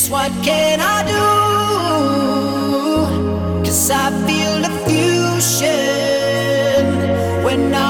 Just what can I do? Cause I feel the fusion when I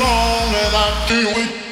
long and I do it.